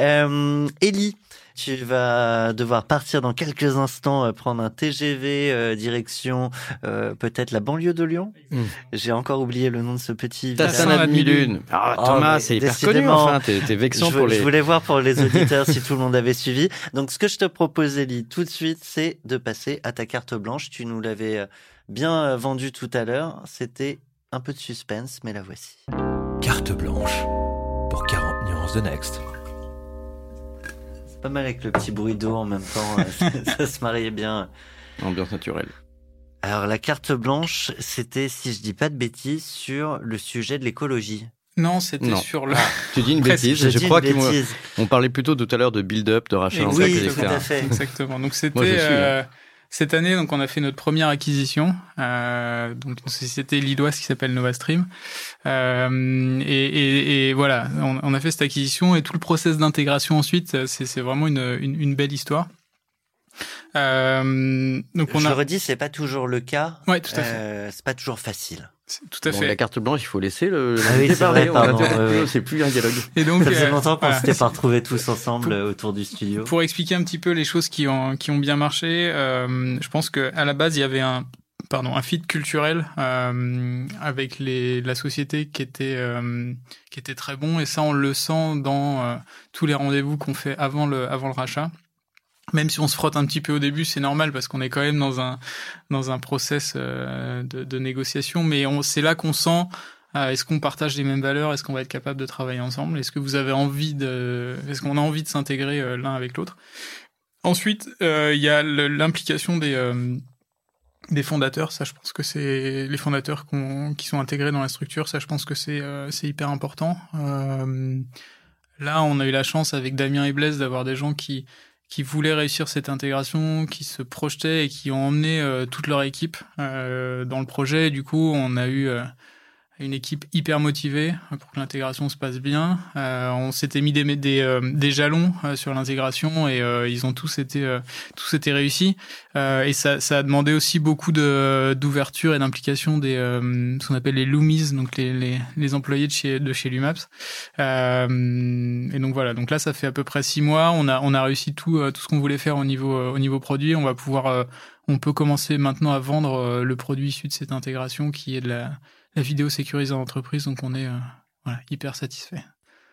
Euh, Ellie, tu vas devoir partir dans quelques instants, euh, prendre un TGV euh, direction euh, peut-être la banlieue de Lyon. Mm. J'ai encore oublié le nom de ce petit T'as village. Tassin ça la la demi-lune. demi-lune. Ah, Oh, Thomas, mais c'est hyper connu. Enfin, t'es t'es vexant je, pour je les. voulais voir pour les auditeurs si tout le monde avait suivi. Donc, ce que je te propose, Ellie, tout de suite, c'est de passer à ta carte blanche. Tu nous l'avais bien vendue tout à l'heure. C'était un peu de suspense, mais la voici. Carte blanche pour 40 nuances de Next. Pas mal avec le petit bruit d'eau en même temps. euh, ça, ça se mariait bien. Ambiance naturelle. Alors la carte blanche, c'était, si je dis pas de bêtises, sur le sujet de l'écologie. Non, c'était sur le. Tu dis une bêtise. Je Je, dis crois qu'on parlait plutôt tout à l'heure de build-up, de rachat en Oui, sac, tout à fait. Exactement. Donc c'était hein. euh, cette année, donc on a fait notre première acquisition, euh, donc une qui s'appelle NovaStream. Euh, et, voilà, on, a fait cette acquisition et tout le process d'intégration ensuite, c'est vraiment une belle histoire. Euh, donc on Je a, le redis, c'est pas toujours le cas. ouais, tout à fait, Euh, c'est pas toujours facile. C'est- tout à Bon, fait. la carte blanche, il faut laisser le. Ah oui, le c'est vrai, plus, ouais. C'est plus un dialogue. Et donc, Ça faisait euh, longtemps qu'on voilà. s'était pas retrouvés tous ensemble Pour- euh, autour du studio. Pour expliquer un petit peu les choses qui ont, qui ont bien marché, euh, je pense qu'à la base, il y avait un, pardon, un fit culturel euh, avec les, la société qui était, euh, qui était très bon. Et ça, on le sent dans euh, tous les rendez-vous qu'on fait avant le, avant le rachat. Même si on se frotte un petit peu au début, c'est normal parce qu'on est quand même dans un, dans un process euh, de, de négociation. Mais c'est là qu'on sent euh, est-ce qu'on partage les mêmes valeurs Est-ce qu'on va être capable de travailler ensemble Est-ce que vous avez envie de Est-ce qu'on a envie de s'intégrer euh, l'un avec l'autre Ensuite, il y a l'implication des euh, des fondateurs. Ça, je pense que c'est les fondateurs qu'on- qui sont intégrés dans la structure. Ça, je pense que c'est euh, c'est hyper important. Là, on a eu la chance avec Damien et Blaise d'avoir des gens qui qui voulaient réussir cette intégration, qui se projetaient et qui ont emmené euh, toute leur équipe euh, dans le projet. Et du coup, on a eu euh, une équipe hyper motivée pour que l'intégration se passe bien. Euh, on s'était mis des, des, euh, des jalons euh, sur l'intégration et euh, ils ont tous été, euh, tous été réussis. Euh, et ça, ça a demandé aussi beaucoup de d'ouverture et d'implication des euh, ce qu'on appelle les loomies, donc les, les, les employés de chez de chez Lumaps. Euh, et donc voilà, donc là ça fait à peu près six mois. On a on a réussi tout euh, tout ce qu'on voulait faire au niveau euh, au niveau produit. On va pouvoir euh, on peut commencer maintenant à vendre euh, le produit issu de cette intégration qui est de la la vidéo sécurisée en entreprise, donc on est euh, voilà, hyper satisfait.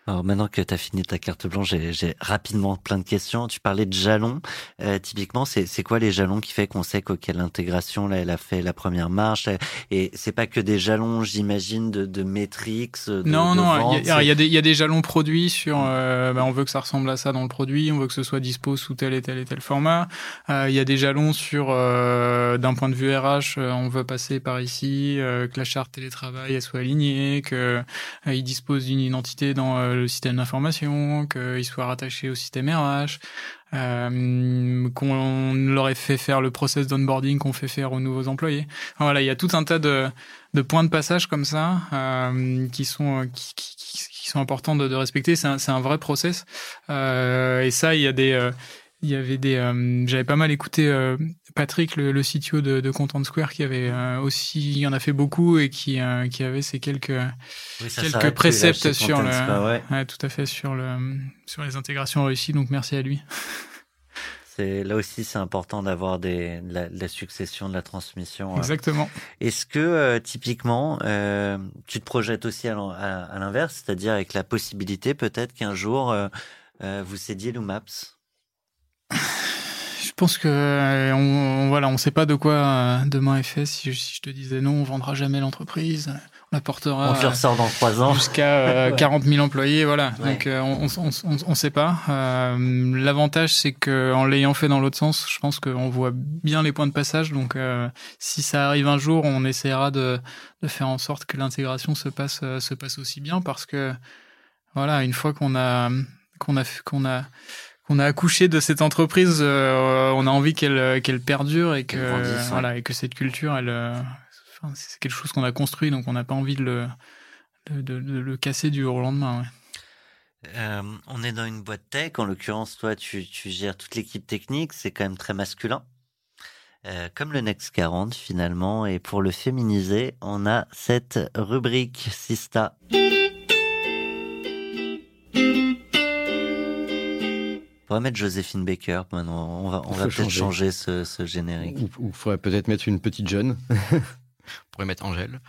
Alors maintenant que tu as fini ta carte blanche, j'ai rapidement plein de questions. Tu parlais de jalons. Euh, typiquement, c'est quoi les jalons qui fait qu'on sait que quelle intégration là, elle a fait la première marche? Et c'est pas que des jalons, j'imagine, de, de métriques. De, non, de non, il y, a- y, a des- y a des jalons produits sur. euh, bah, on veut que ça ressemble à ça dans le produit, on veut que ce soit dispo sous tel et tel et tel format. Euh, il y a des jalons sur, euh, d'un point de vue RH, euh, on veut passer par ici, euh, que la charte télétravail elle soit alignée, que euh, il dispose d'une identité dans euh, le système d'information, qu'il soit rattaché au système RH. Euh, qu'on leur ait fait faire le process d'onboarding qu'on fait faire aux nouveaux employés. Voilà, il y a tout un tas de, points de passage comme ça euh, qui sont qui, sont importants de, respecter. C'est un, vrai process. Euh, et ça, il y euh, avait des euh, j'avais pas mal écouté euh, Patrick le, le CTO de, de Content Square qui avait euh, aussi il en a fait beaucoup et qui euh, qui avait ces quelques Oui, quelques là, préceptes chez sur le Square, ouais. ouais, tout à fait sur le sur les intégrations réussies donc merci à lui. C'est là aussi, c'est important d'avoir des de la, la succession, de la transmission. euh. Exactement. Est-ce que typiquement, tu te projettes aussi à l'inverse, c'est-à-dire avec la possibilité peut-être qu'un jour vous cédiez Loomaps Je pense que euh, on, on- voilà, on sait pas de quoi euh, demain est fait. Si, je- si je te disais non, on vendra jamais l'entreprise, on la portera On ressort dans trois ans. jusqu'à euh, Ouais. 40 000 employés, voilà. Ouais. Donc euh, on, on, on, on sait pas. Euh, L'avantage, c'est que en l'ayant fait dans l'autre sens, je pense qu'on voit bien les points de passage. Donc euh, si ça arrive un jour, on essaiera de, de faire en sorte que l'intégration se passe se passe aussi bien, parce que voilà, une fois qu'on a qu'on a qu'on a qu'on a accouché de cette entreprise, euh, on a envie qu'elle qu'elle perdure et que Qu'elle grandisse, ouais. voilà et que cette culture, elle, euh, enfin, c'est quelque chose qu'on a construit, donc on n'a pas envie de le de, de- de le casser du jour au lendemain. ouais. Euh, on est dans une boîte tech, en l'occurrence, toi, tu, tu gères toute l'équipe technique, c'est quand même très masculin. Euh, comme le Next 40 finalement, et pour le féminiser, on a cette rubrique Sista. On va mettre Joséphine Baker maintenant. On va, on peut-être changer. changer ce, ce générique. Ou il faudrait peut-être mettre une petite jeune. on pourrait mettre Angèle.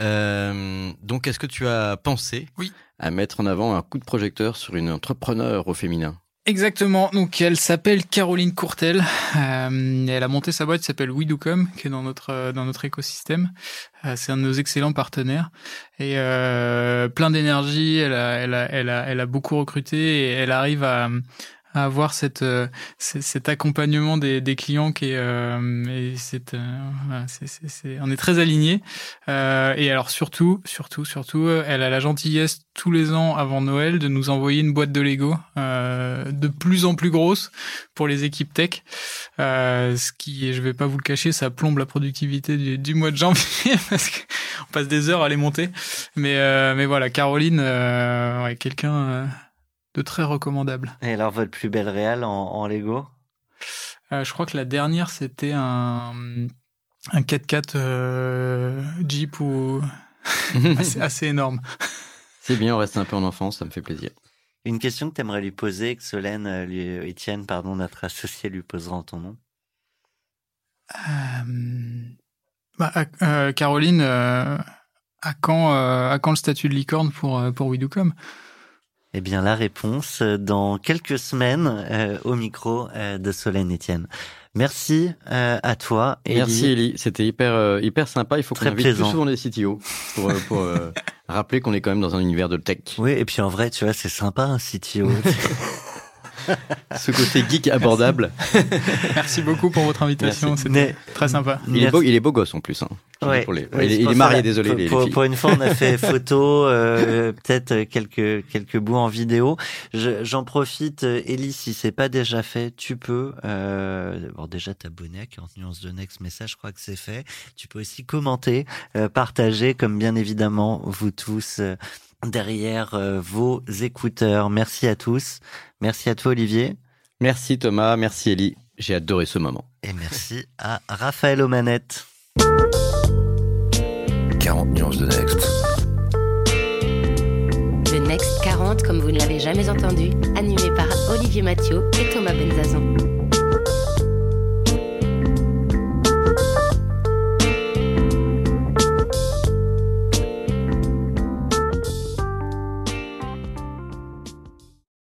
Euh, donc, est-ce que tu as pensé Oui. à mettre en avant un coup de projecteur sur une entrepreneur au féminin? Exactement. Donc elle s'appelle Caroline Courtel. Euh, elle a monté sa boîte qui s'appelle WeDoCom, qui est dans notre euh, dans notre écosystème. Euh, c'est un de nos excellents partenaires et euh, plein d'énergie. Elle a elle a elle a elle a beaucoup recruté et elle arrive à à avoir cette, euh, cet accompagnement des, des clients qui est, euh, et c'est, voilà, c'est, c'est, on est très aligné. et alors surtout, surtout, surtout, elle a la gentillesse tous les ans avant Noël de nous envoyer une boîte de Lego de plus en plus grosse pour les équipes tech. ce qui, je vais pas vous le cacher, ça plombe la productivité du, du mois de janvier parce qu'on passe des heures à les monter. Mais, mais voilà, Caroline, ouais, quelqu'un de très recommandable. Et alors, votre plus belle réal en, Lego? Euh, Je crois que la dernière, c'était un, un 4x4 euh, Jeep ou assez, énorme. C'est bien, on reste un peu en enfance, ça me fait plaisir. Une question que tu aimerais lui poser, que Solène, euh, lui, Étienne, pardon, notre associé, lui posera en ton nom bah, Caroline, à, quand, à quand le statut de licorne pour, pour Widucom eh bien, la réponse euh, dans quelques semaines euh, au micro euh, de Solène Etienne. Merci à toi. Merci Elie, c'était hyper hyper sympa. Il faut qu'on invite plus souvent les CTO pour, pour rappeler qu'on est quand même dans un univers de tech. Oui, et puis en vrai, tu vois, c'est sympa un CTO. Ce côté geek abordable. Merci beaucoup pour votre invitation. C'était très sympa. Il est, beau, il est beau gosse en plus. Hein. il, est marié, désolé. Pour, pour, une fois, on a fait photo, euh, peut-être quelques quelques bouts en vidéo. J'en profite, Ellie, si c'est pas déjà fait, tu peux euh, bon, déjà t'abonner à 40 nuances de Next, mais ça, je crois que c'est fait. Tu peux aussi commenter, euh, partager, comme bien évidemment vous tous. Euh, derrière euh, vos écouteurs. Merci à tous. Merci à toi, Olivier. Merci, Thomas. Merci, Ellie. J'ai adoré ce moment. Et merci à Raphaël Omanette. 40 nuances de Next. Le Next 40, comme vous ne l'avez jamais entendu, animé par Olivier Mathieu et Thomas Benzazon.